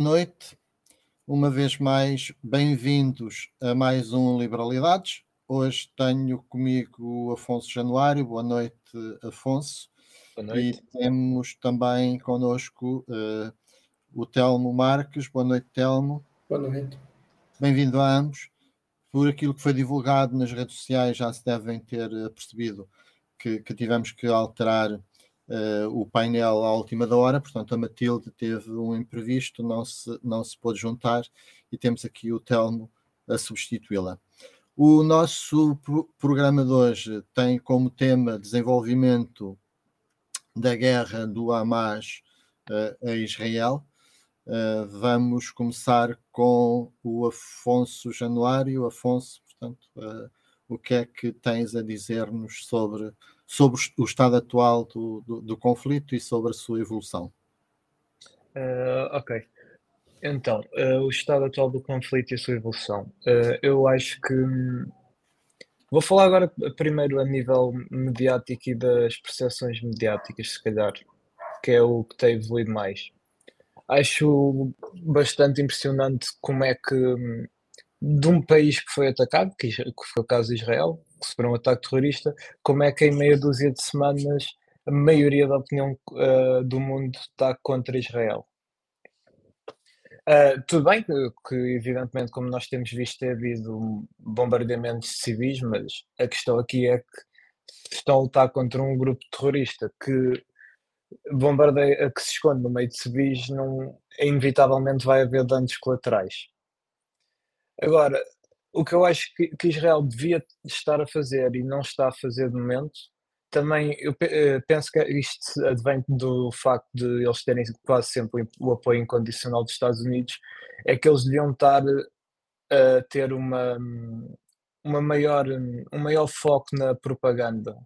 noite. Uma vez mais, bem-vindos a mais um Liberalidades. Hoje tenho comigo o Afonso Januário. Boa noite, Afonso. Boa noite. E temos também connosco uh, o Telmo Marques. Boa noite, Telmo. Boa noite. Bem-vindo a ambos. Por aquilo que foi divulgado nas redes sociais, já se devem ter percebido que, que tivemos que alterar uh, o painel à última da hora, portanto a Matilde teve um imprevisto, não se, não se pôde juntar e temos aqui o Telmo a substituí-la. O nosso pro programa de hoje tem como tema desenvolvimento da guerra do Hamas uh, a Israel. Uh, vamos começar com o Afonso Januário. Afonso, portanto, uh, o que é que tens a dizer-nos sobre sobre o estado atual do, do, do conflito e sobre a sua evolução. Uh, ok. Então, uh, o estado atual do conflito e a sua evolução. Uh, eu acho que. Hum, vou falar agora primeiro a nível mediático e das percepções mediáticas, se calhar, que é o que tem evoluído mais. Acho bastante impressionante como é que, hum, de um país que foi atacado, que foi o caso de Israel, que sofreu um ataque terrorista, como é que em meia dúzia de semanas a maioria da opinião uh, do mundo está contra Israel. Uh, tudo bem que, que, evidentemente, como nós temos visto, tem havido bombardeamentos civis, mas a questão aqui é que estão a lutar contra um grupo terrorista que bombardeia, que se esconde no meio de civis, não, inevitavelmente vai haver danos colaterais. Agora, o que eu acho que, que, Israel devia estar a fazer e não está a fazer de momento, também eu eh, penso que isto advém do facto de eles terem quase sempre o apoio incondicional dos Estados Unidos, é que eles deviam estar a ter uma, uma maior, um maior foco na propaganda,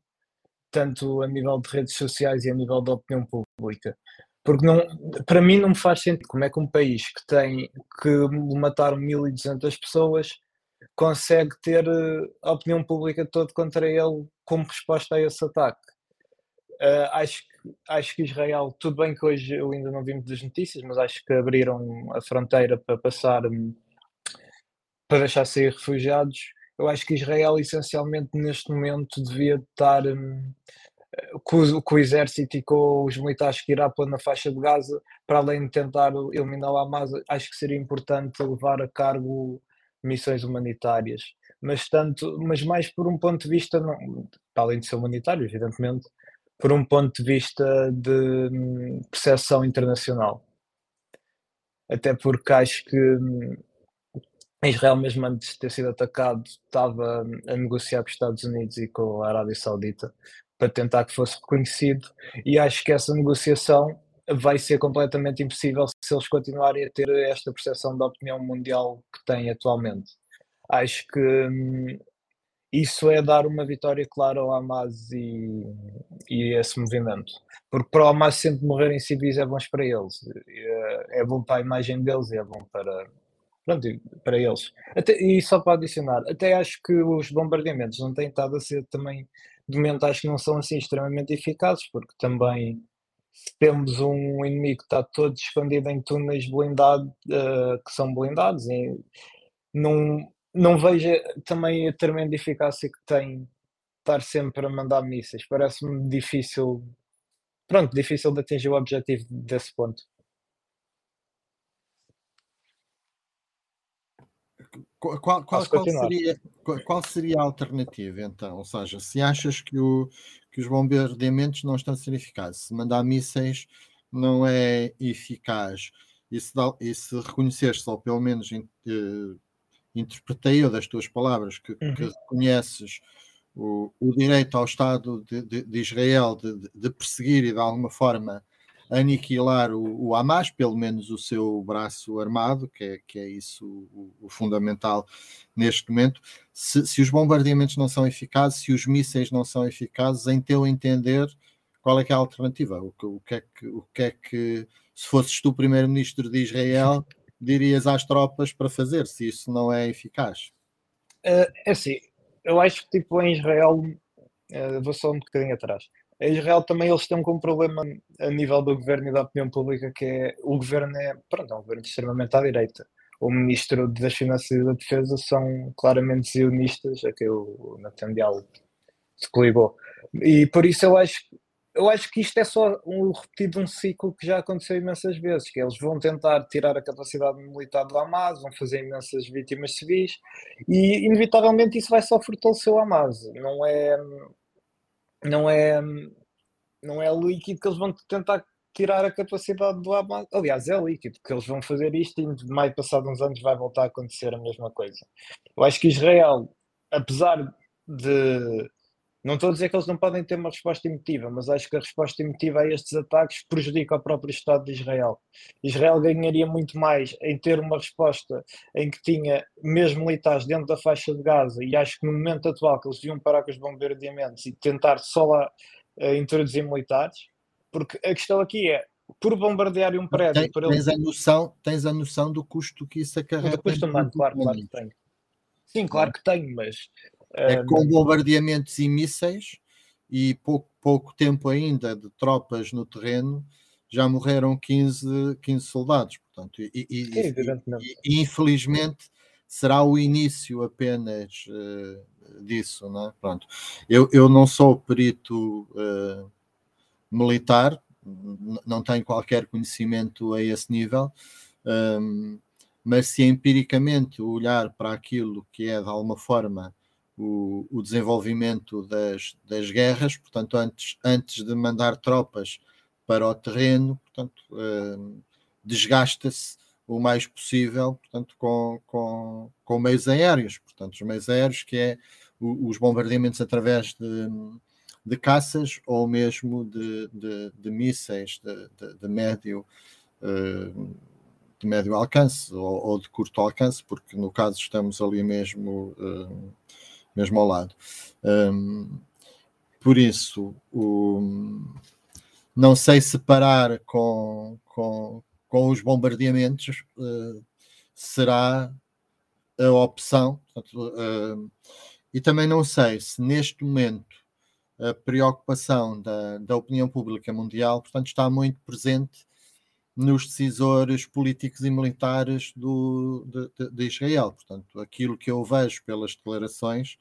tanto a nível de redes sociais e a nível da opinião pública. Porque não, para mim não me faz sentido como é que um país que tem que mataram 1200 pessoas consegue ter eh, a opinião pública toda contra ele como resposta a esse ataque. Uh, acho, acho que Israel, tudo bem que hoje eu ainda não vi muitas notícias, mas acho que abriram a fronteira para passar hum, para deixar sair refugiados. Eu acho que Israel, essencialmente, neste momento, devia estar com, o, exército e com os militares que irá pôr na faixa de Gaza, para além de tentar eliminar o Hamas, acho que seria importante levar a cargo missões humanitárias, mas tanto, mas mais por um ponto de vista, não, além de ser humanitário, evidentemente, por um ponto de vista de hum, percepção internacional. Até porque acho que hum, Israel, mesmo antes de ter sido atacado, estava a negociar com os Estados Unidos e com a Arábia Saudita para tentar que fosse reconhecido, e acho que essa negociação vai ser completamente impossível se eles continuarem a ter esta percepção da opinião mundial que têm atualmente. Acho que hum, isso é dar uma vitória clara ao Hamas e, e esse movimento. Porque para o Hamas sempre morrerem civis é bom para eles. É, é bom para a imagem deles e é bom para, pronto, para eles. Até, e só para adicionar, até acho que os bombardeamentos não têm estado a ser também, de momento acho que não são assim extremamente eficazes, porque também temos um inimigo que está todo escondido em túneis blindados, uh, que são blindados, e não, não vejo também a tremenda eficácia que tem estar sempre a mandar mísseis. Parece-me difícil, pronto, difícil de atingir o objetivo desse ponto. Qual, qual, qual, seria, qual, seria, a alternativa, então? Ou seja, se achas que, o, que os bombardeamentos não estão a ser eficazes, se mandar mísseis não é eficaz, e se, dá, e se reconheceste, ou pelo menos uh, interpretei eu das tuas palavras, que, uhum. que reconheces o, o, direito ao Estado de, de, de Israel de, de, perseguir e de alguma forma aniquilar o, o, Hamas, pelo menos o seu braço armado, que é, que é isso o, o fundamental neste momento. Se, se, os bombardeamentos não são eficazes, se os mísseis não são eficazes, em teu entender, qual é que é a alternativa? O, o, que, é que, o que é que, se fosses tu primeiro-ministro de Israel, dirias às tropas para fazer, se isso não é eficaz? Uh, é assim, eu acho que tipo em Israel, uh, vou só um bocadinho atrás em Israel também eles têm um problema a nível do governo e da opinião pública que é o governo é, pronto, é um governo extremamente à direita. O ministro das Finanças e da Defesa são claramente zionistas, a que o Netanyahu coligou. E por isso eu acho eu acho que isto é só um repetido um ciclo que já aconteceu imensas vezes, que eles vão tentar tirar a capacidade militar do Hamas, vão fazer imensas vítimas civis e inevitavelmente isso vai só fortalecer o Hamas. Não é não é não é líquido que eles vão tentar tirar a capacidade do Hamas. Aliás, é líquido, que eles vão fazer isto e de mais passado uns anos vai voltar a acontecer a mesma coisa. Eu acho que Israel, apesar de não estou a dizer que eles não podem ter uma resposta emotiva, mas acho que a resposta emotiva a estes ataques prejudica o próprio Estado de Israel. Israel ganharia muito mais em ter uma resposta em que tinha mesmo militares dentro da faixa de Gaza, e acho que no momento atual que eles deviam parar com os bombardeamentos e tentar só lá uh, introduzir militares, porque a questão aqui é, por bombardear um prédio... Tem, por tens, a noção, tens a noção do custo que isso acarreta? Do custo humano, claro, claro que tenho. Sim, claro que tenho, mas é com bombardeamentos e mísseis e pouco, pouco tempo ainda de tropas no terreno, já morreram 15, 15 soldados. Portanto, e, e, e, e infelizmente será o início apenas uh, disso. Não é? Pronto. Eu, eu não sou perito uh, militar, não tenho qualquer conhecimento a esse nível, um, mas se empiricamente olhar para aquilo que é de alguma forma o, o desenvolvimento das, das guerras, portanto, antes, antes de mandar tropas para o terreno, portanto, uh, desgasta-se o mais possível, portanto, com, com, com meios aéreos, portanto, os meios aéreos que é o, os bombardeamentos através de, de caças ou mesmo de, de, de mísseis de, de, médio uh, de médio alcance ou, ou, de curto alcance, porque no caso estamos ali mesmo uh, mesmo ao lado. Um, por isso, o, não sei separar com, com, com os bombardeamentos uh, será a opção. Portanto, uh, e também não sei se neste momento a preocupação da, da opinião pública mundial, portanto, está muito presente nos decisores políticos e militares do, de, de, Israel. Portanto, aquilo que eu vejo pelas declarações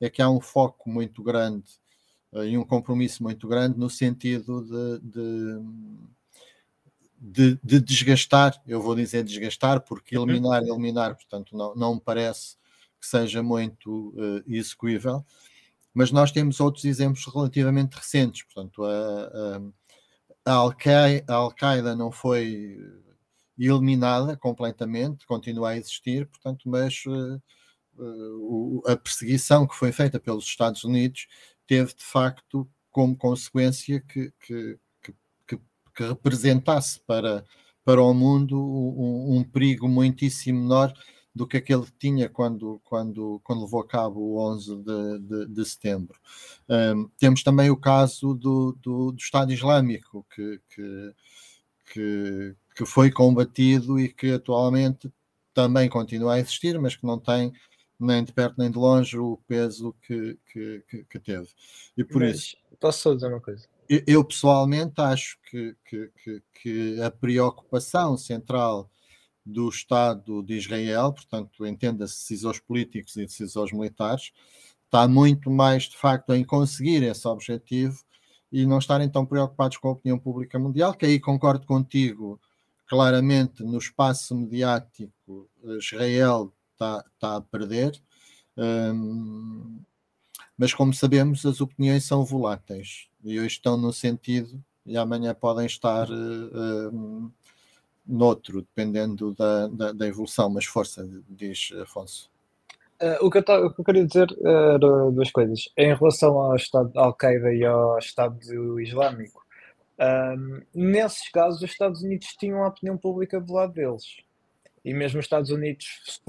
é que há um foco muito grande uh, e um compromisso muito grande no sentido de, de, de, desgastar, eu vou dizer desgastar, porque uhum. eliminar, eliminar, portanto, não, não me parece que seja muito uh, execuível. Mas nós temos outros exemplos relativamente recentes, portanto, a, a a Al-Qaeda não foi eliminada completamente, continua a existir, portanto, mas uh, a perseguição que foi feita pelos Estados Unidos teve de facto como consequência que, que, que, que representasse para, para o mundo um, um perigo muitíssimo menor do que aquele que tinha quando, quando, quando levou a cabo o 11 de, de, de setembro. Um, temos também o caso do, do, do Estado Islâmico, que, que, que, que, foi combatido e que atualmente também continua a existir, mas que não tem nem de perto nem de longe o peso que, que, que teve. E por mas, isso. Posso só dizer uma coisa? Eu, pessoalmente acho que, que, que a preocupação central do Estado de Israel, portanto, entenda-se decisores políticos e decisores militares, está muito mais, de facto, em conseguir esse objetivo e não estarem tão preocupados com a opinião pública mundial, que aí concordo contigo, claramente no espaço mediático Israel está, está a perder, hum, mas como sabemos as opiniões são voláteis e hoje estão no sentido e amanhã podem estar hum, noutro, dependendo da, da, da evolução, mas força, diz Afonso. Uh, o, que eu, o, que eu, queria dizer era duas coisas. Em relação ao Estado Al-Qaeda e ao Estado Islâmico, um, nesses casos, os Estados Unidos tinham a opinião pública do lado deles. E mesmo os Estados Unidos,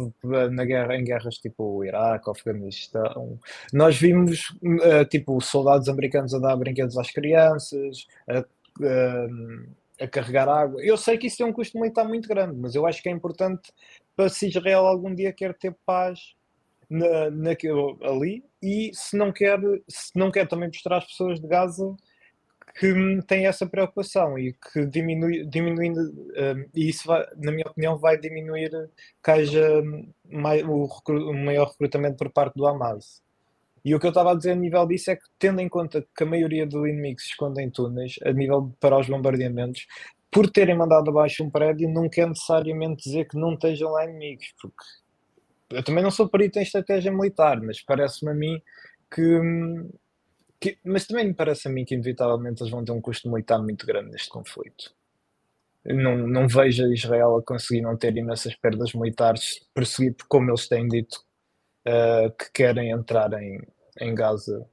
na guerra, em guerras tipo o Iraque, o Afeganistão, nós vimos uh, tipo soldados americanos a dar brinquedos às crianças, uh, a carregar água. Eu sei que isso é um custo militar muito grande, mas eu acho que é importante para se Israel algum dia quer ter paz na, ali e se não quer, se não quer também mostrar às pessoas de Gaza que tem essa preocupação e que diminui, diminuindo, um, e isso, vai, na minha opinião, vai diminuir que haja o, o, maior recrutamento por parte do Hamas. E o que eu estava a dizer a nível disso é que, tendo em conta que a maioria do inimigo se esconde em túneis, a nível para os bombardeamentos, por terem mandado abaixo um prédio, não quer necessariamente dizer que não estejam lá inimigos, porque eu também não sou perito em estratégia militar, mas parece-me a mim que, que, Mas também me parece a mim que, inevitavelmente, eles vão ter um custo militar muito grande neste conflito. não, não vejo Israel a conseguir não ter imensas perdas militares, prosseguir, como eles têm dito, uh, que querem entrar em, em Gaza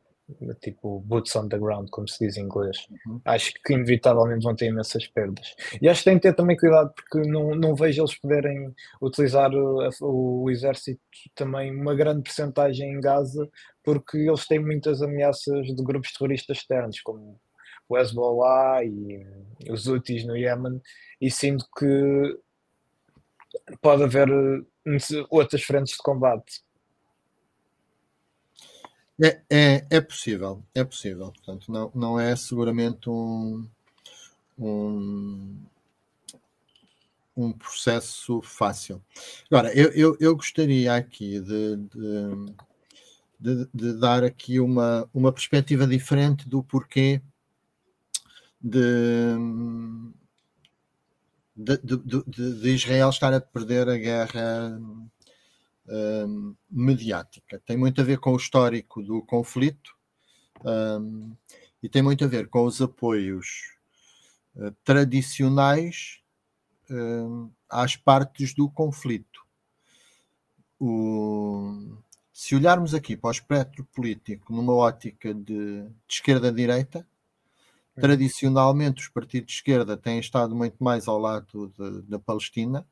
tipo boots on the ground, como se diz em inglês. Uhum. Acho que inevitavelmente vão ter imensas perdas. E acho que tem que ter também cuidado porque não, não vejo eles poderem utilizar o, o exército também uma grande percentagem em Gaza, porque eles têm muitas ameaças de grupos terroristas externos, como o Hezbollah e os Houthis no Iémen, e sinto que pode haver outras frentes de combate é, é, é possível, é possível. Portanto, não, não é seguramente um, um, um processo fácil. Agora, eu, eu, eu gostaria aqui de, de, de, de, dar aqui uma, uma perspectiva diferente do porquê de, de, de, de Israel estar a perder a guerra um, mediática. Tem muito a ver com o histórico do conflito um, e tem muito a ver com os apoios uh, tradicionais uh, às partes do conflito. O, se olharmos aqui para o espectro político numa ótica de, de esquerda-direita, tradicionalmente os partidos de esquerda têm estado muito mais ao lado de, da Palestina,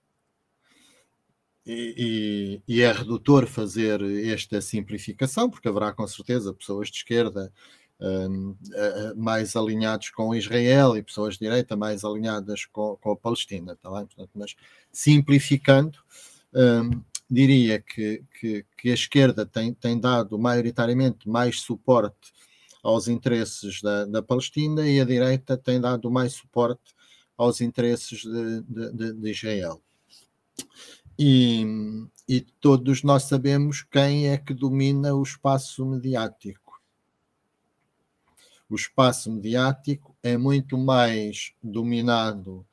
e, e, é redutor fazer esta simplificação, porque haverá com certeza pessoas de esquerda um, mais alinhados com Israel e pessoas de direita mais alinhadas com, com a Palestina, tá? Portanto, mas simplificando, um, diria que, que, que, a esquerda tem, tem dado maioritariamente mais suporte aos interesses da, da Palestina e a direita tem dado mais suporte aos interesses de, de, de Israel. E, e todos nós sabemos quem é que domina o espaço mediático. O espaço mediático é muito mais dominado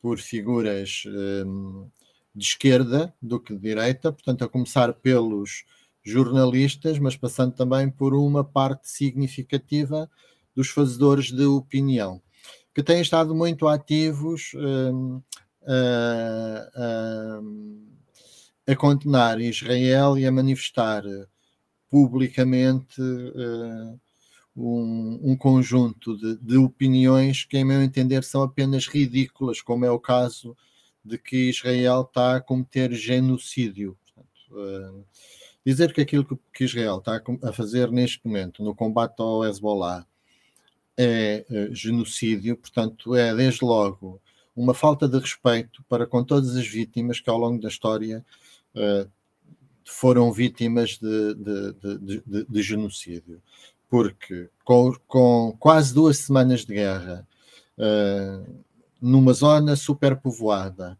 por figuras hum, de esquerda do que de direita, portanto, a começar pelos jornalistas, mas passando também por uma parte significativa dos fazedores de opinião, que têm estado muito ativos hum, a, a, condenar Israel e a manifestar publicamente uh, um, um, conjunto de, de, opiniões que, em meu entender, são apenas ridículas, como é o caso de que Israel está a cometer genocídio. Portanto, uh, dizer que aquilo que, que, Israel está a fazer neste momento no combate ao Hezbollah é uh, genocídio, portanto, é desde logo uma falta de respeito para com todas as vítimas que ao longo da história uh, foram vítimas de, de, de, de, genocídio. Porque com, com, quase duas semanas de guerra, uh, numa zona superpovoada,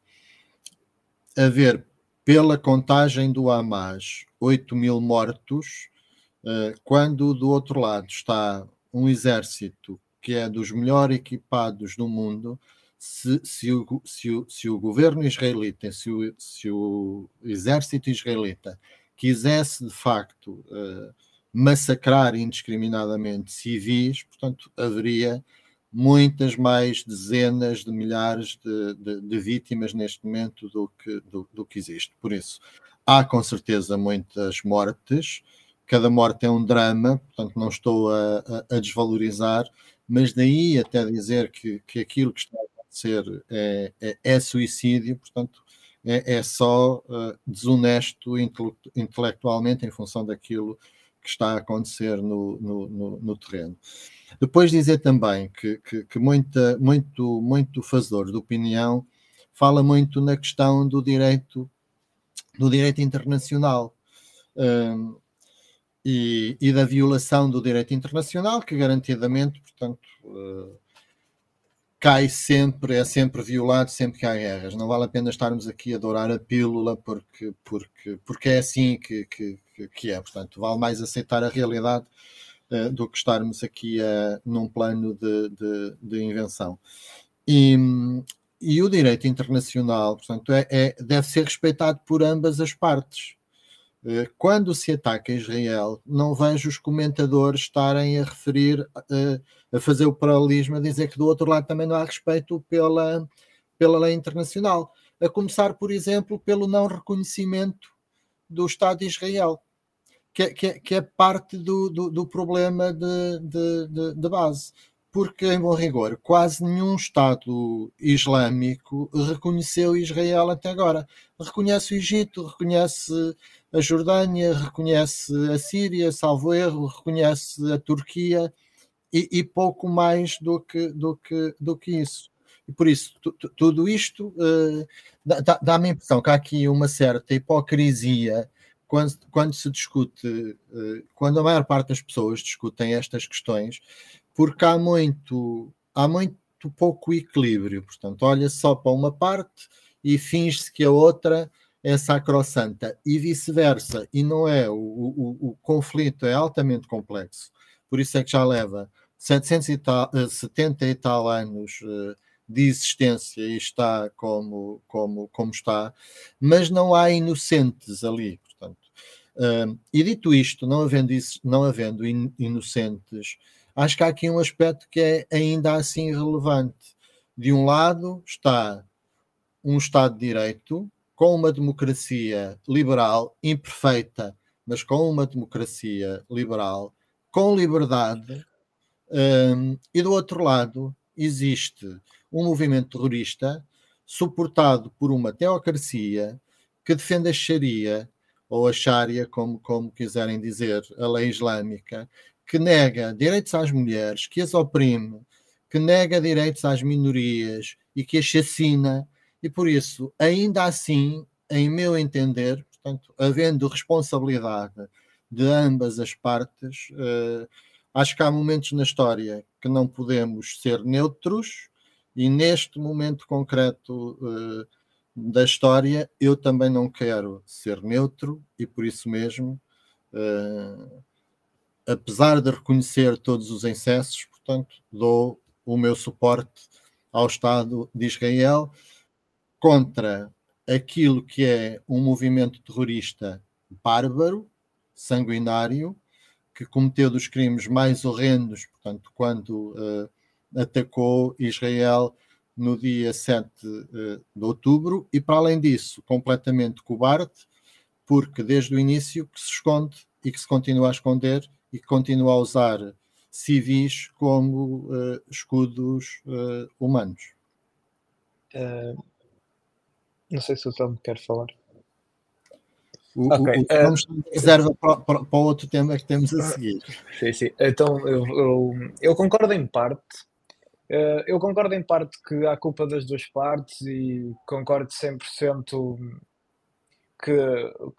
haver, pela contagem do Hamas, 8 mil mortos, uh, quando do outro lado está um exército que é dos melhor equipados do mundo, se, se, o, se, o, se o governo israelita, se o, se o exército israelita quisesse de facto uh, massacrar indiscriminadamente civis, portanto, haveria muitas mais dezenas de milhares de, de, de vítimas neste momento do que, do, do, que existe. Por isso, há com certeza muitas mortes, cada morte é um drama, portanto, não estou a, a, a desvalorizar, mas daí até dizer que, que aquilo que está ser é, é, é suicídio, portanto, é, é só uh, desonesto intelectualmente em função daquilo que está a acontecer no, no, no, no terreno. Depois dizer também que, que, que muita, muito, muito fazedor de opinião fala muito na questão do direito, do direito internacional. Um, e, e, da violação do direito internacional, que garantidamente, portanto, uh, cai sempre, é sempre violado sempre que há guerras. Não vale a pena estarmos aqui a dourar a pílula porque, porque, porque é assim que, que, que é. Portanto, vale mais aceitar a realidade uh, do que estarmos aqui uh, num plano de, de, de invenção. E, e, o direito internacional, portanto, é, é, deve ser respeitado por ambas as partes. Eh, quando se ataca Israel, não vejo os comentadores estarem a referir, eh, a fazer o paralelismo, a dizer que do outro lado também não há respeito pela, pela lei internacional. A começar, por exemplo, pelo não reconhecimento do Estado de Israel, que, é, que, é, que é parte do, do, do problema de, de, de, de base porque, em bom rigor, quase nenhum Estado islâmico reconheceu Israel até agora. Reconhece o Egito, reconhece a Jordânia, reconhece a Síria, salvo erro, reconhece a Turquia e, e pouco mais do que, do que, do que isso. E por isso, tudo isto uh, dá-me a impressão que há aqui uma certa hipocrisia quando, quando se discute, uh, quando a maior parte das pessoas discutem estas questões, porque há muito, há muito pouco equilíbrio. Portanto, olha só para uma parte e finge-se que a outra é sacrossanta e vice-versa. E não é. O, o, o, conflito é altamente complexo. Por isso é que já leva 770 e tal anos eh, de existência e está como, como, como está, mas não há inocentes ali. Portanto, e dito isto, não havendo, isso, não havendo in, inocentes, acho que há aqui um aspecto que é ainda assim relevante. De um lado está um Estado de Direito com uma democracia liberal, imperfeita, mas com uma democracia liberal, com liberdade, um, e do outro lado existe um movimento terrorista suportado por uma teocracia que defende a Sharia, ou a Sharia, como, como quiserem dizer, a lei islâmica, que nega direitos às mulheres, que as oprime, que nega direitos às minorias e que as chacina, e por isso, ainda assim, em meu entender, portanto, havendo responsabilidade de ambas as partes, uh, acho que há momentos na história que não podemos ser neutros, e neste momento concreto uh, da história, eu também não quero ser neutro, e por isso mesmo. Uh, apesar de reconhecer todos os excessos, portanto, dou o meu suporte ao Estado de Israel contra aquilo que é um movimento terrorista bárbaro, sanguinário, que cometeu dos crimes mais horrendos, portanto, quando uh, atacou Israel no dia 7 uh, eh, de outubro, e para além disso, completamente cobarde, porque desde o início que se esconde e que se continua a esconder e continua a usar civis como uh, escudos humanos. Não sei se o Tom quer falar. O, okay. o, o vamos reserva para, para, para, outro tema que temos a seguir. Sim, sim. Então eu, eu, eu concordo em parte. eu concordo em parte que há culpa das duas partes e concordo 100% que,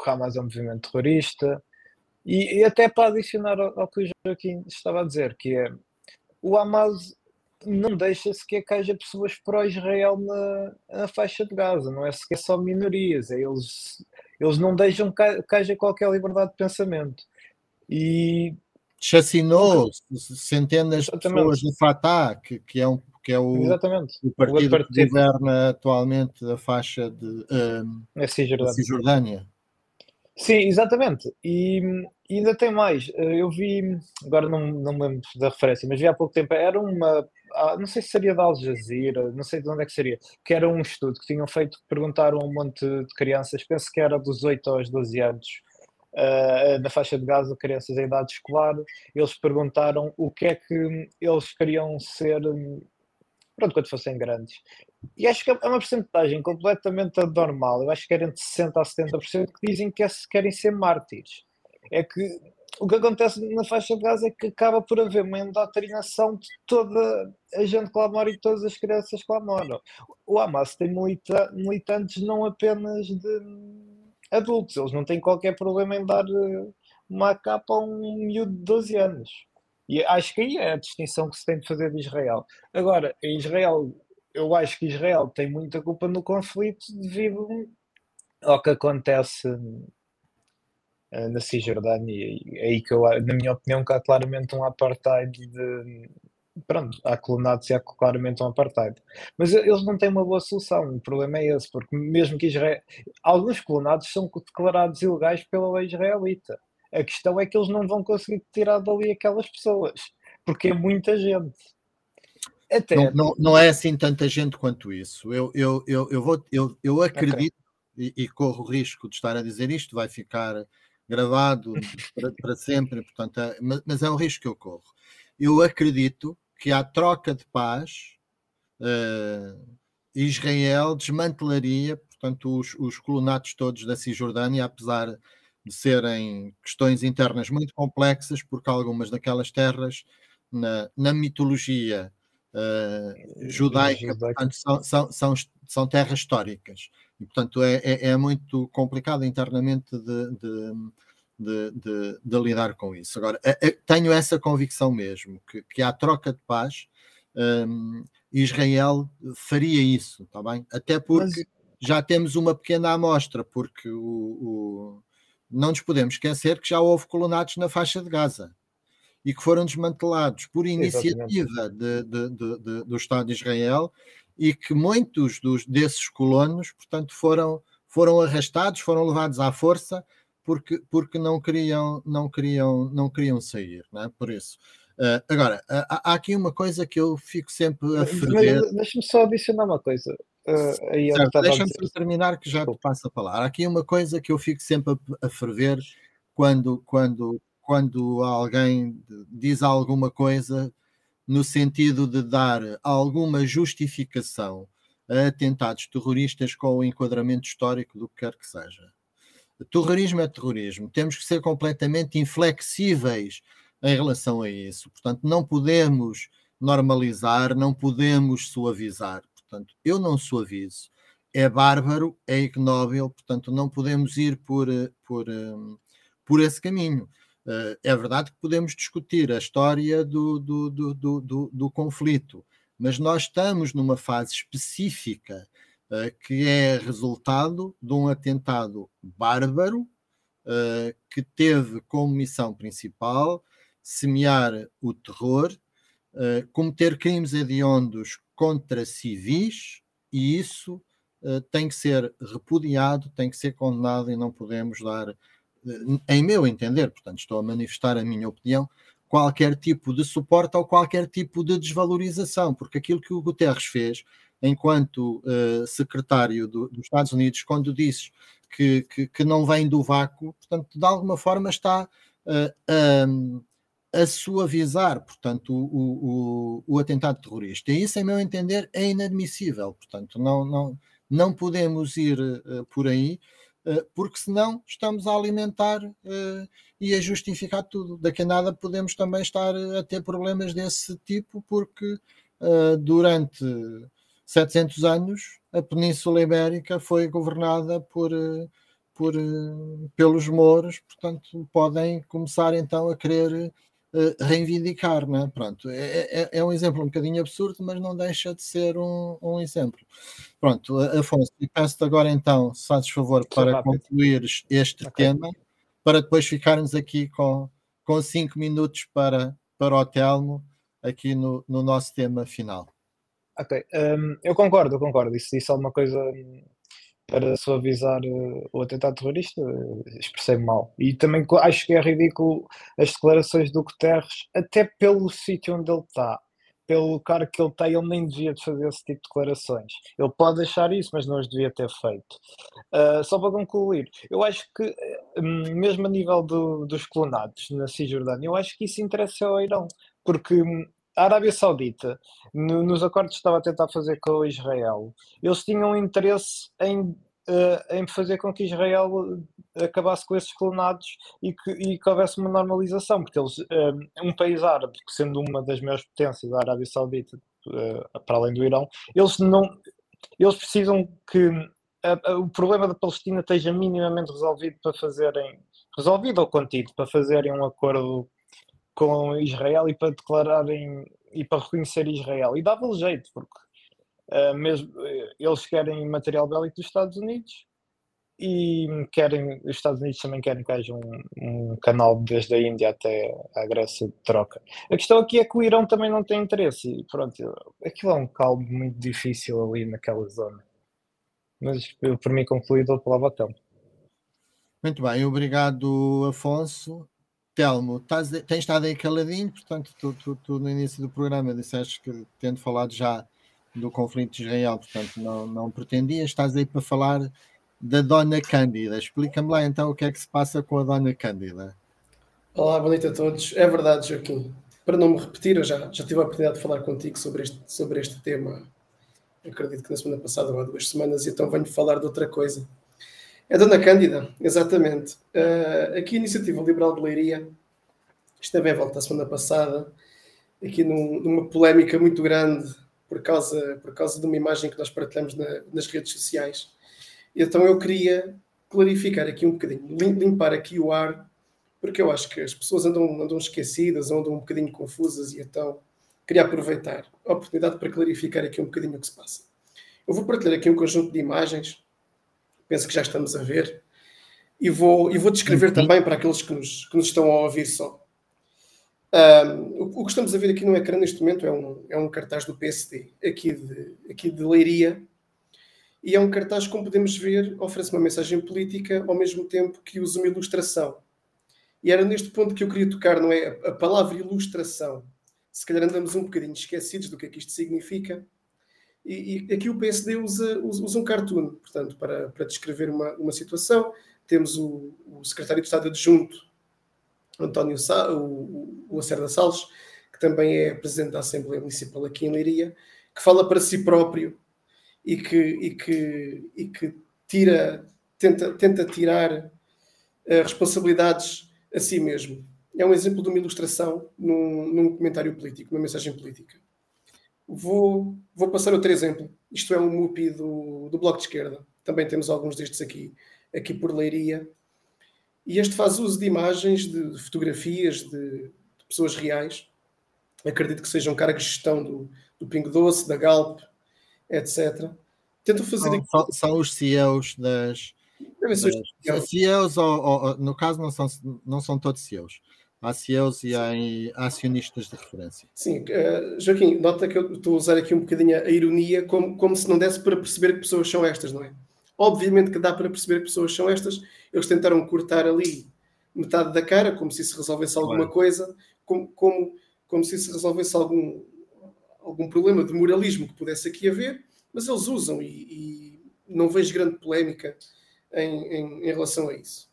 que há mais um movimento terrorista e, e até para adicionar ao, ao, que o Joaquim estava a dizer, que é o Hamas não deixa sequer que haja pessoas pró-Israel na, na, faixa de Gaza, não é sequer só minorias, é eles, eles não deixam que, haja qualquer liberdade de pensamento. E chacinou centenas de pessoas no Fatah, que, que, é, um, que é o, o partido, partido, que governa atualmente a faixa de um, a Cisjordânia. Cisjordânia. Sim, exatamente. E, e, ainda tem mais. Eh, eu vi, agora não, não me lembro da referência, mas vi há pouco tempo, era uma, não sei se seria da Al Jazeera, não sei de onde é que seria, que era um estudo que tinham feito, perguntaram a um monte de crianças, penso que era dos 8 aos 12 anos, uh, na faixa de Gaza, crianças em idade escolar, eles perguntaram o que é que eles queriam ser, pronto, quando fossem grandes. E acho que é uma porcentagem completamente anormal. Eu acho que era entre 60% a 70% que dizem que querem ser mártires. É que o que acontece na faixa de Gaza é que acaba por haver uma endoctrinação de toda a gente que lá mora e todas as crianças que lá moram. O Hamas tem milita militantes não apenas de adultos, eles não têm qualquer problema em dar eh, uma capa a um miúdo de 12 anos. E acho que aí é a distinção que se tem de fazer de Israel. Agora, Israel, eu acho que Israel tem muita culpa no conflito devido ao que acontece na Cisjordânia. É aí que eu, na minha opinião, que há claramente um apartheid de. Pronto, há colonados e há claramente um apartheid. Mas eles não têm uma boa solução, o problema é esse, porque mesmo que Israel. Alguns colonados são declarados ilegais pela lei israelita. A questão é que eles não vão conseguir tirar dali aquelas pessoas, porque é muita gente. Até... Não, não, não é assim tanta gente quanto isso. Eu, eu, eu, eu, vou, eu, eu acredito okay. e, e, corro o risco de estar a dizer isto, vai ficar gravado para, para sempre, portanto, é, mas, é um risco que eu corro. Eu acredito que a troca de paz, uh, Israel desmantelaria, portanto, os, os colonatos todos da Cisjordânia, apesar de serem questões internas muito complexas, porque algumas daquelas terras, na, na mitologia uh, judaica, portanto, são, são, são, são, terras históricas. E, portanto, é, é, é muito complicado internamente de, de, de, de, de lidar com isso. Agora, é, é, tenho essa convicção mesmo, que, que há troca de paz, um, Israel faria isso, está bem? Até porque Mas... já temos uma pequena amostra, porque o, o não nos podemos esquecer que já houve colonatos na faixa de Gaza e que foram desmantelados por iniciativa de, de, de, do Estado de Israel e que muitos dos, desses colonos, portanto, foram, foram arrastados, foram levados à força porque, porque não queriam não queriam não queriam sair, não é? Por isso. Uh, agora, há, há, aqui uma coisa que eu fico sempre a ferver. Deixa-me só adicionar uma coisa. Uh, Deixa-me terminar que já te passo a palavra. Há aqui uma coisa que eu fico sempre a, a ferver quando, quando, quando alguém diz alguma coisa no sentido de dar alguma justificação a atentados terroristas com o enquadramento histórico do que quer que seja. Terrorismo é terrorismo. Temos que ser completamente inflexíveis em relação a isso. Portanto, não podemos normalizar, não podemos suavizar. Portanto, eu não suavizo. É bárbaro, é ignóbil, portanto, não podemos ir por, por, por esse caminho. Eh, é verdade que podemos discutir a história do, do, do, do, do conflito, mas nós estamos numa fase específica que é resultado de um atentado bárbaro que teve como missão principal semear o terror, cometer crimes hediondos contra civis e isso tem que ser repudiado, tem que ser condenado e não podemos dar, em meu entender, portanto, estou a manifestar a minha opinião, qualquer tipo de suporte ou qualquer tipo de desvalorização, porque aquilo que o Guterres fez enquanto uh, secretário do, dos Estados Unidos, quando disse que, que, que, não vem do vácuo, portanto, de alguma forma está uh, a suavizar, portanto, o, o, o, atentado terrorista. E isso, em meu entender, é inadmissível. Portanto, não, não, não podemos ir uh, por aí, porque senão estamos a alimentar uh, e a justificar tudo. Daqui a nada podemos também estar a ter problemas desse tipo, porque durante 700 anos a Península Ibérica foi governada por. Por, pelos mouros, portanto, podem começar então a querer eh, reivindicar, não é? Pronto, é, é, é, um exemplo um bocadinho absurdo, mas não deixa de ser um, um exemplo. Pronto, Afonso, e peço-te agora então, se fazes favor, para concluir este okay. tema, para depois ficarmos aqui com, com cinco minutos para, para o Telmo, aqui no, no nosso tema final. Ok, um, eu concordo, eu concordo. Isso disse alguma coisa para suavizar uh, o atentado terrorista, uh, expressei mal. E também acho que é ridículo as declarações do Guterres, até pelo sítio onde ele está, pelo cargo que ele tem, ele nem devia de fazer esse tipo de declarações. Ele pode achar isso, mas não as devia ter feito. Uh, só para concluir, eu acho que, um, mesmo a nível do, dos clonados na Cisjordânia, eu acho que isso interessa ao Irão, porque hum, a Arábia Saudita, no, nos acordos que estava a tentar fazer com Israel, eles tinham interesse em, uh, em fazer com que Israel acabasse com esses colonados e que, e que houvesse uma normalização, porque eles, uh, um país árabe, sendo uma das maiores potências da Arábia Saudita, uh, para além do Irão, eles não eles precisam que o problema da Palestina esteja minimamente resolvido para fazerem resolvido ou contido para fazerem um acordo com Israel e para declararem e para reconhecer Israel. E dava-lhe jeito, porque uh, mesmo, eles querem material bélico dos Estados Unidos e querem, os Estados Unidos também querem que haja um, um, canal desde a Índia até a Grécia de troca. A questão aqui é que o Irão também não tem interesse e pronto, aquilo é um caldo muito difícil ali naquela zona. Mas eu, por mim concluído a palavra ao Telmo. Muito bem, obrigado Afonso. Telmo, estás, tens estado aí caladinho, portanto, tu, tu, tu, no início do programa disseste que, tendo falado já do conflito de Israel, portanto, não, não pretendias, estás aí para falar da Dona Cândida. Explica-me lá então o que é que se passa com a Dona Cândida. Olá, boa noite a todos. É verdade, Joaquim. Para não me repetir, eu já, já tive a oportunidade de falar contigo sobre este, sobre este tema, acredito que na semana passada ou há duas semanas, então venho falar de outra coisa. É Dona Cândida, exatamente. Uh, aqui a Iniciativa Liberal de Leiria esteve em volta a semana passada, aqui num, numa polémica muito grande por causa, por causa de uma imagem que nós partilhamos na, nas redes sociais. Então eu queria clarificar aqui um bocadinho, limpar aqui o ar, porque eu acho que as pessoas andam, andam esquecidas, andam um bocadinho confusas e então queria aproveitar a oportunidade para clarificar aqui um bocadinho o que se passa. Eu vou partilhar aqui um conjunto de imagens, penso que já estamos a ver, e vou, e vou descrever uhum. também para aqueles que nos, que nos estão a ouvir só. Um, o, o, que estamos a ver aqui no ecrã neste momento é um, é um cartaz do PSD, aqui de, aqui de Leiria, e é um cartaz, como podemos ver, oferece uma mensagem política ao mesmo tempo que usa uma ilustração. E era neste ponto que eu queria tocar, não é? A palavra ilustração. Se calhar andamos um bocadinho esquecidos do que é que isto significa. E, e aqui o PSD usa, usa, um cartoon, portanto, para, para descrever uma, uma situação. Temos o, o secretário de Estado adjunto, António Sa, o, o Lacerda Salles, que também é presidente da Assembleia Municipal aqui em Leiria, que fala para si próprio e que, e que, e que tira, tenta, tenta tirar uh, responsabilidades a si mesmo. É um exemplo de uma ilustração num, num comentário político, numa mensagem política. Vou, vou passar outro exemplo. Isto é um MUPI do, do Bloco de Esquerda. Também temos alguns destes aqui, aqui por Leiria. E este faz uso de imagens, de fotografias de, de pessoas reais. Acredito que sejam cargos de gestão do, do Pingo Doce, da Galp, etc. Tentam fazer. São, são, são os CEOs das. Devem ser os CEOs, ou, ou, no caso, não são, não são todos CEOs. Há CEOs e há, há acionistas de referência. Sim, uh, Joaquim, nota que eu estou a usar aqui um bocadinho a ironia, como, como se não desse para perceber que pessoas são estas, não é? Obviamente que dá para perceber que pessoas são estas. Eles tentaram cortar ali metade da cara, como se isso resolvesse alguma claro. coisa, como, como, como se isso resolvesse algum, algum problema de moralismo que pudesse aqui haver, mas eles usam e, e não vejo grande polémica em, em, em relação a isso.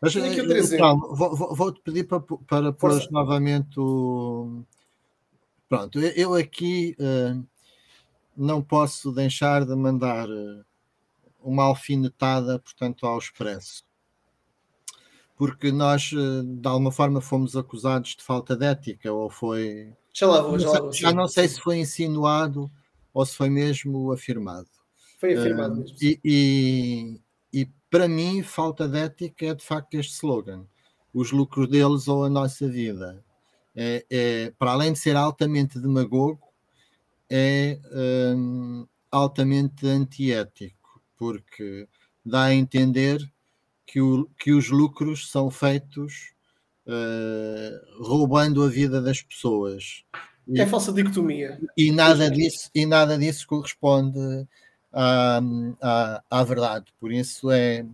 Mas, aqui outro exemplo. Vou, vou, te pedir para, para pôr novamente o. Pronto, eu aqui uh, não posso deixar de mandar uma alfinetada, portanto, ao expresso. Porque nós, de alguma forma, fomos acusados de falta de ética, ou foi já lá vou, já lá vou. Já não sei se foi insinuado ou se foi mesmo afirmado. Foi afirmado uh, mesmo. E, para mim, falta de ética é de facto este slogan: os lucros deles ou a nossa vida. É, é para além de ser altamente demagogo, é um, altamente antiético, porque dá a entender que, o, que os lucros são feitos uh, roubando a vida das pessoas. É falsa dicotomia. E nada disso, e nada disso corresponde à, à, à verdade. Por isso é,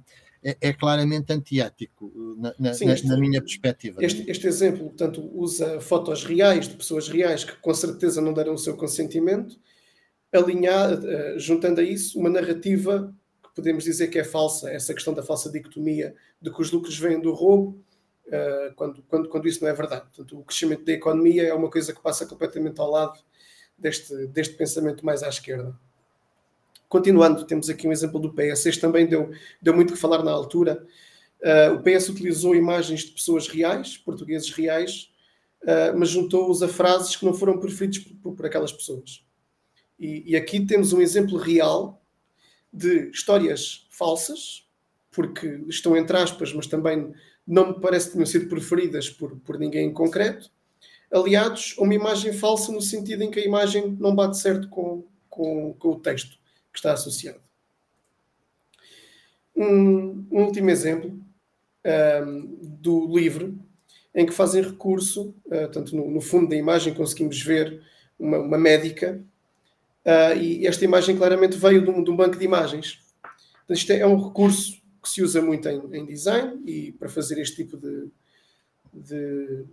é, é claramente antiético, na, na, Sim, este, na, minha perspectiva. Este, este, exemplo, portanto, usa fotos reais de pessoas reais que com certeza não deram o seu consentimento, alinhar, uh, juntando a isso uma narrativa que podemos dizer que é falsa, essa questão da falsa dicotomia de que os lucros vêm do roubo uh, quando, quando, quando isso não é verdade. Portanto, o crescimento da economia é uma coisa que passa completamente ao lado deste, deste pensamento mais à esquerda. Continuando, temos aqui um exemplo do PS. Este também deu, deu muito que falar na altura. Uh, o PS utilizou imagens de pessoas reais, portugueses reais, uh, mas juntou-os a frases que não foram preferidos por, por aquelas pessoas. E, e, aqui temos um exemplo real de histórias falsas, porque estão entre aspas, mas também não me parece que tenham sido preferidas por, por ninguém em concreto, aliados a uma imagem falsa no sentido em que a imagem não bate certo com, com, com o texto que está associado. Um, um último exemplo um, do livro, em que fazem recurso, uh, tanto no, no, fundo da imagem conseguimos ver uma, uma médica, uh, e esta imagem claramente veio de um, de um banco de imagens. Então, isto é, é, um recurso que se usa muito em, em design e para fazer este tipo de, de,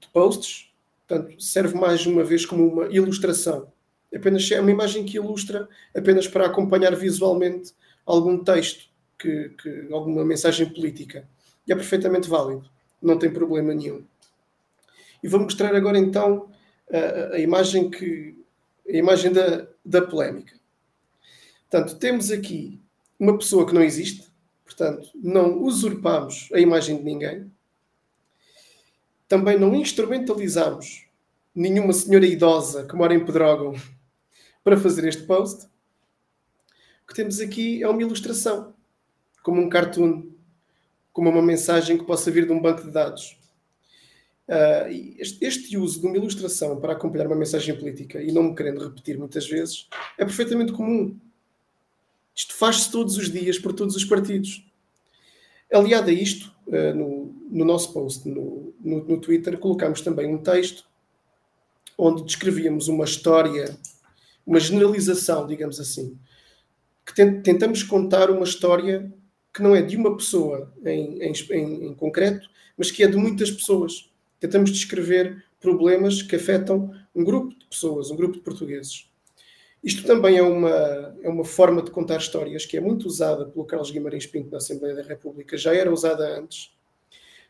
de posts. Portanto, serve mais uma vez como uma ilustração. Apenas é uma imagem que ilustra apenas para acompanhar visualmente algum texto, que, que, alguma mensagem política. E é perfeitamente válido, não tem problema nenhum. E vou mostrar agora então a, a imagem que a imagem da, da polémica. Portanto, temos aqui uma pessoa que não existe, portanto, não usurpamos a imagem de ninguém, também não instrumentalizamos nenhuma senhora idosa que mora em Pedrógão para fazer este post. O que temos aqui é uma ilustração, como um cartoon, como uma mensagem que possa vir de um banco de dados. Uh, este, uso de uma ilustração para acompanhar uma mensagem política, e não me querendo repetir muitas vezes, é perfeitamente comum. Isto faz-se todos os dias por todos os partidos. Aliado a isto, uh, no, no, nosso post no, no, no Twitter, colocámos também um texto onde descrevíamos uma história, uma generalização, digamos assim, que tentamos contar uma história que não é de uma pessoa em, em, em concreto, mas que é de muitas pessoas. Tentamos descrever problemas que afetam um grupo de pessoas, um grupo de portugueses. Isto também é uma, é uma forma de contar histórias que é muito usada pelo Carlos Guimarães Pinto na Assembleia da República, já era usada antes,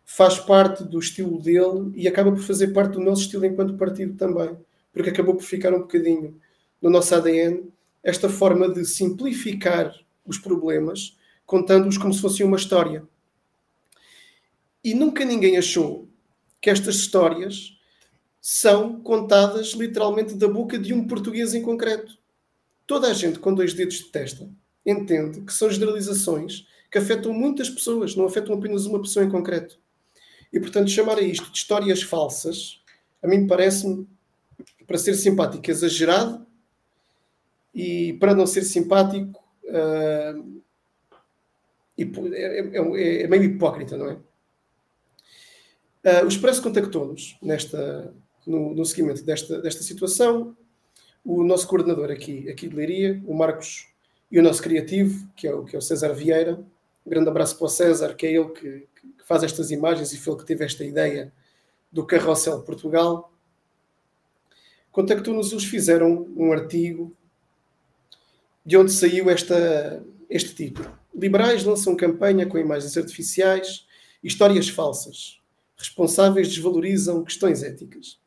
faz parte do estilo dele e acaba por fazer parte do nosso estilo enquanto partido também, porque acabou por ficar um bocadinho no nosso ADN esta forma de simplificar os problemas, contando-os como se fosse uma história. E nunca ninguém achou que estas histórias são contadas literalmente da boca de um português em concreto. Toda a gente com dois dedos de testa entende que são generalizações que afetam muitas pessoas, não afetam apenas uma pessoa em concreto. E, portanto, chamar a isto de histórias falsas, a mim parece-me, para ser simpático, exagerado e para não ser simpático, uh, é, é, é, meio hipócrita, não é? Uh, o Expresso contactou-nos nesta, no, no, seguimento desta, desta situação. O nosso coordenador aqui, aqui de Leiria, o Marcos, e o nosso criativo, que é o, que é o César Vieira. Um grande abraço para o César, que é ele que, faz estas imagens e foi ele que teve esta ideia do Carrossel Portugal. Contactou-nos, eles fizeram um artigo de onde saiu esta, este título. Liberais lançam campanha com imagens artificiais histórias falsas. Responsáveis desvalorizam questões éticas.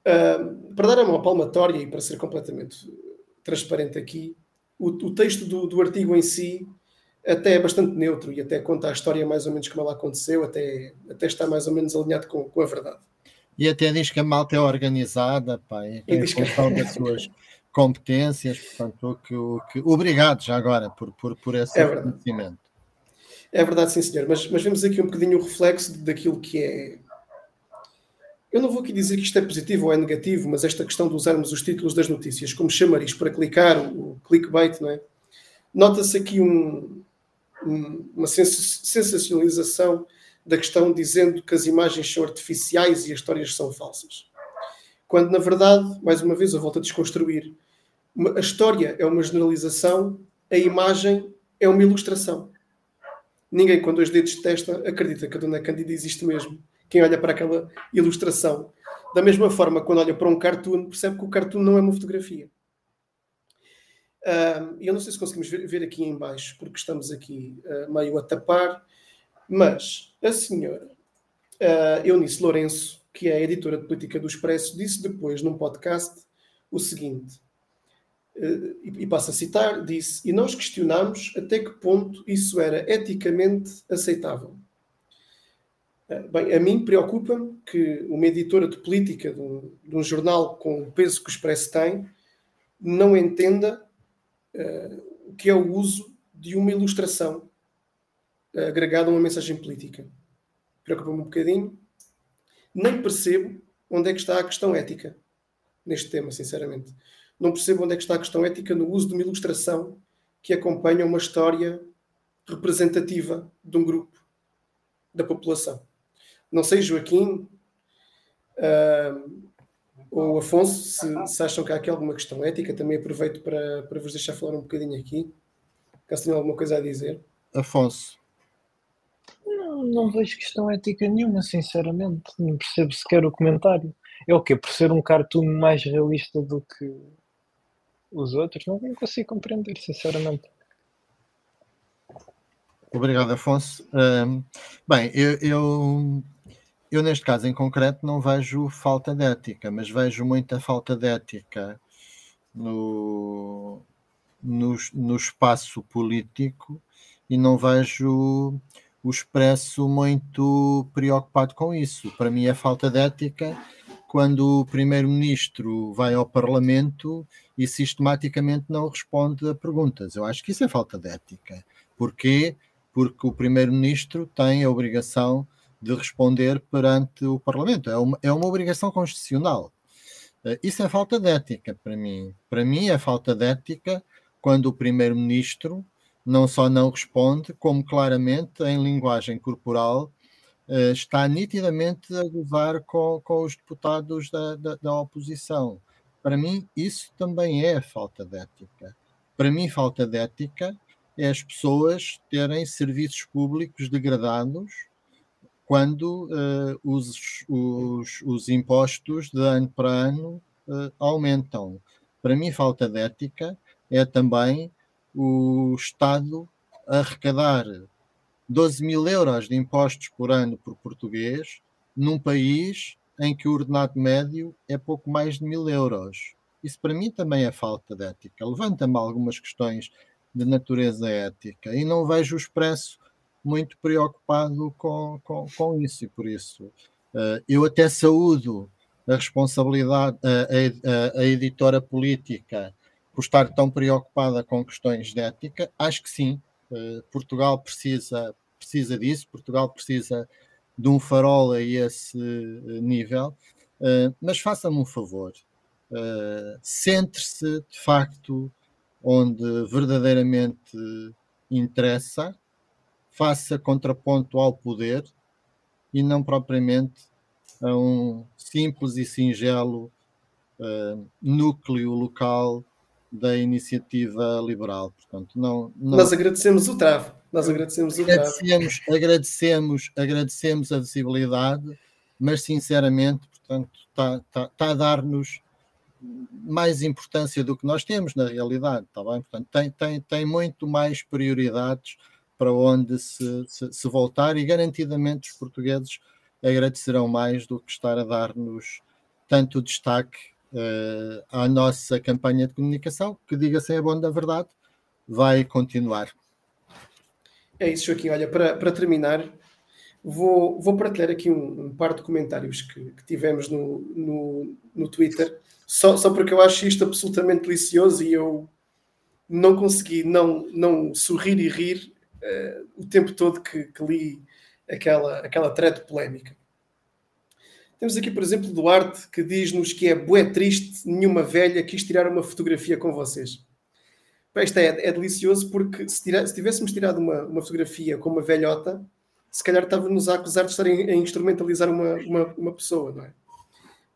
Uh, para dar a mão palmatória e para ser completamente transparente aqui, o, o texto do, do artigo em si até é bastante neutro e até conta a história mais ou menos como ela aconteceu, até, até está mais ou menos alinhado com, com a verdade. E até diz que a malta é organizada, pá, e tem função das suas competências, portanto, o que, o que, obrigado já agora por, por, por esse é reconhecimento. É verdade, sim, senhor, mas, mas vemos aqui um bocadinho o reflexo daquilo que é. Eu não vou aqui dizer que isto é positivo ou é negativo, mas esta questão de usarmos os títulos das notícias como chamariz para clicar, o clickbait, não é? Nota-se aqui um, uma sensacionalização da questão dizendo que as imagens são artificiais e as histórias são falsas. Quando, na verdade, mais uma vez, eu volto a desconstruir. A história é uma generalização, a imagem é uma ilustração. Ninguém com dois dedos de testa acredita que a Dona Cândida existe mesmo. Quem olha para aquela ilustração. Da mesma forma, quando olha para um cartoon, percebe que o cartoon não é uma fotografia. E eu não sei se conseguimos ver, ver, aqui em baixo, porque estamos aqui uh, meio a tapar, mas a senhora uh, Eunice Lourenço, que é a editora de política do Expresso, disse depois num podcast o seguinte, uh, e, passo a citar, disse, e nós questionamos até que ponto isso era eticamente aceitável. Bem, a mim preocupa-me que uma editora de política de um, de um jornal com o peso que o Expresso tem não entenda uh, que é o uso de uma ilustração agregada a uma mensagem política. preocupa-me um bocadinho. Nem percebo onde é que está a questão ética neste tema, sinceramente. Não percebo onde é que está a questão ética no uso de uma ilustração que acompanha uma história representativa de um grupo da população. Não sei, Joaquim uh, ou Afonso, se, se, acham que há aqui alguma questão ética, também aproveito para, para vos deixar falar um bocadinho aqui, caso tenham alguma coisa a dizer. Afonso. Não, vejo questão ética nenhuma, sinceramente. Não percebo sequer o comentário. É o quê? Por ser um cartoon mais realista do que os outros? Não, não consigo compreender, sinceramente. Obrigado, Afonso. Um, bem, eu, eu, eu, neste caso em concreto não vejo falta de ética, mas vejo muita falta de ética no, no, no espaço político e não vejo o expresso muito preocupado com isso. Para mim é falta de ética quando o primeiro-ministro vai ao Parlamento e sistematicamente não responde a perguntas. Eu acho que isso é falta de ética. Porquê? porque o primeiro-ministro tem a obrigação de responder perante o Parlamento. É uma, é uma obrigação constitucional. Uh, isso é falta de ética para mim. Para mim é falta de ética quando o primeiro-ministro não só não responde, como claramente em linguagem corporal uh, está nitidamente a gozar com, com os deputados da, da, da oposição. Para mim, isso também é falta de ética. Para mim, falta de ética é as pessoas terem serviços públicos degradados quando uh, os, os, os, impostos de ano para ano uh, aumentam. Para mim, falta de ética é também o Estado arrecadar 12 mil euros de impostos por ano por português num país em que o ordenado médio é pouco mais de mil euros. Isso para mim também é falta de ética. Levanta-me algumas questões de natureza ética e não vejo o Expresso muito preocupado com, com, com isso e por isso uh, eu até saúdo a responsabilidade, a, a, a, editora política por estar tão preocupada com questões de ética, acho que sim, uh, Portugal precisa, precisa disso, Portugal precisa de um farol a esse eh, nível, uh, mas faça-me um favor, centre-se de facto onde verdadeiramente interessa, faça contraponto ao poder e não propriamente a um simples e singelo núcleo local da iniciativa liberal. Portanto, não, não... Nós agradecemos o travo. Nós agradecemos o agradecemos, travo. Agradecemos, agradecemos a visibilidade, mas sinceramente, portanto, está tá, tá a dar-nos mais importância do que nós temos na realidade, está bem? Portanto, tem, tem, tem muito mais prioridades para onde se, se, se voltar e garantidamente os portugueses agradecerão mais do que estar a dar-nos tanto destaque uh, à nossa campanha de comunicação, que diga-se a bom da verdade, vai continuar. É isso, Joaquim. Olha, para, para terminar, vou, vou partilhar aqui um, um par de comentários que, que tivemos no, no, no Twitter só, só porque eu acho isto absolutamente delicioso e eu não consegui não, não sorrir e rir uh, o tempo todo que, que, li aquela, aquela thread polémica. Temos aqui, por exemplo, Duarte, que diz-nos que é bué triste, nenhuma velha quis tirar uma fotografia com vocês. Isto é, é delicioso porque se, tira, se tivéssemos tirado uma, uma fotografia com uma velhota, se calhar estava-nos a acusar de estar a instrumentalizar uma, uma, uma pessoa, não é?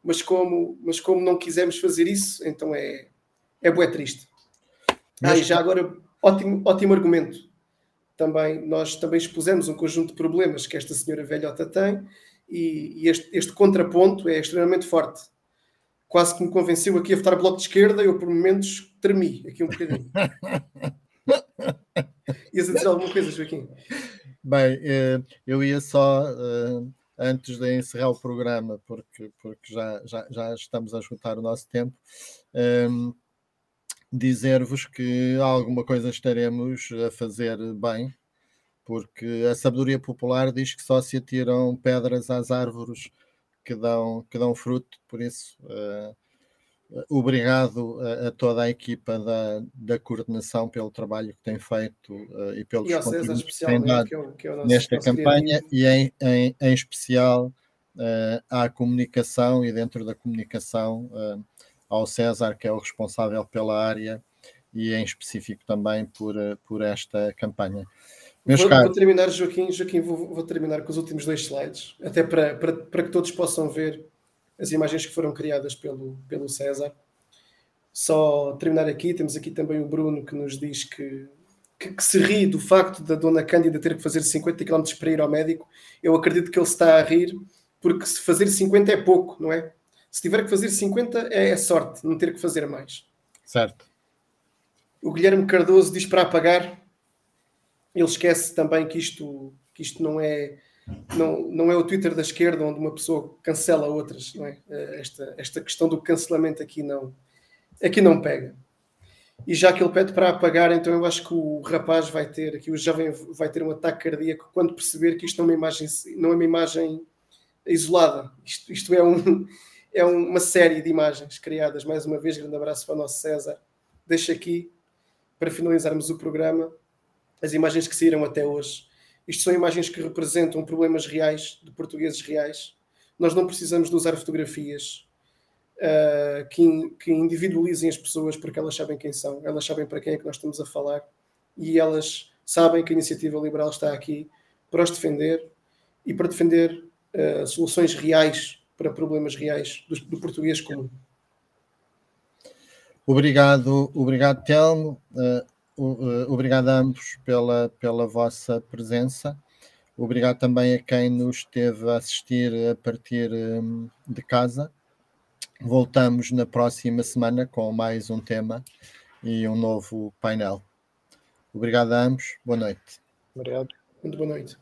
mas como, mas como não quisemos fazer isso, então é, é bué triste. Ah, e já agora, ótimo, ótimo argumento. Também, nós também expusemos um conjunto de problemas que esta senhora velhota tem e, e este, este, contraponto é extremamente forte. Quase que me convenceu aqui a votar bloco de esquerda, eu por momentos tremi aqui um bocadinho. Ias a dizer alguma coisa, Joaquim? Bem, eh, eu ia só eh, antes de encerrar o programa, porque, porque já, já, já estamos a esgotar o nosso tempo, um, dizer-vos que alguma coisa estaremos a fazer bem, porque a sabedoria popular diz que só se atiram pedras às árvores que dão, que dão fruto, por isso uh, obrigado a, a, toda a equipa da, da coordenação pelo trabalho que tem feito uh, e pelos e contributos que tem dado que é o, que é nesta campanha e em, em, em especial uh, à comunicação e dentro da comunicação uh, ao César, que é o responsável pela área e em específico também por, por esta campanha. Vou, vou terminar, Joaquim, Joaquim vou, vou, terminar com os últimos dois slides, até para, para, para que todos possam ver as imagens que foram criadas pelo, pelo César. Só terminar aqui, temos aqui também o Bruno que nos diz que, que, que, se ri do facto da dona Cândida ter que fazer 50 km para ir ao médico. Eu acredito que ele está a rir, porque se fazer 50 é pouco, não é? Se tiver que fazer 50 é, é sorte, não ter que fazer mais. Certo. O Guilherme Cardoso diz para apagar. Ele esquece também que isto, que isto não é não, não é o Twitter da esquerda onde uma pessoa cancela outras, não é? Eh, esta, esta questão do cancelamento aqui não, aqui não pega. E já que ele pede para apagar, então eu acho que o rapaz vai ter, aqui o jovem vai ter um ataque cardíaco quando perceber que isto não é uma imagem, não é uma imagem isolada. Isto, isto é, um, é uma série de imagens criadas. Mais uma vez, grande abraço para o nosso César. Deixo aqui, para finalizarmos o programa, as imagens que saíram até hoje isto são imagens que representam problemas reais, de portugueses reais. Nós não precisamos de usar fotografias uh, que, que individualizem as pessoas porque elas sabem quem são, elas sabem para quem é que nós estamos a falar e elas sabem que a iniciativa liberal está aqui para os defender e para defender uh, soluções reais para problemas reais do, do português comum. Obrigado, obrigado Telmo. Uh, obrigado a ambos pela, pela vossa presença. Obrigado também a quem nos esteve a assistir a partir um, de casa. Voltamos na próxima semana com mais um tema e um novo painel. Obrigado a ambos. Boa noite. Obrigado. Muito boa noite.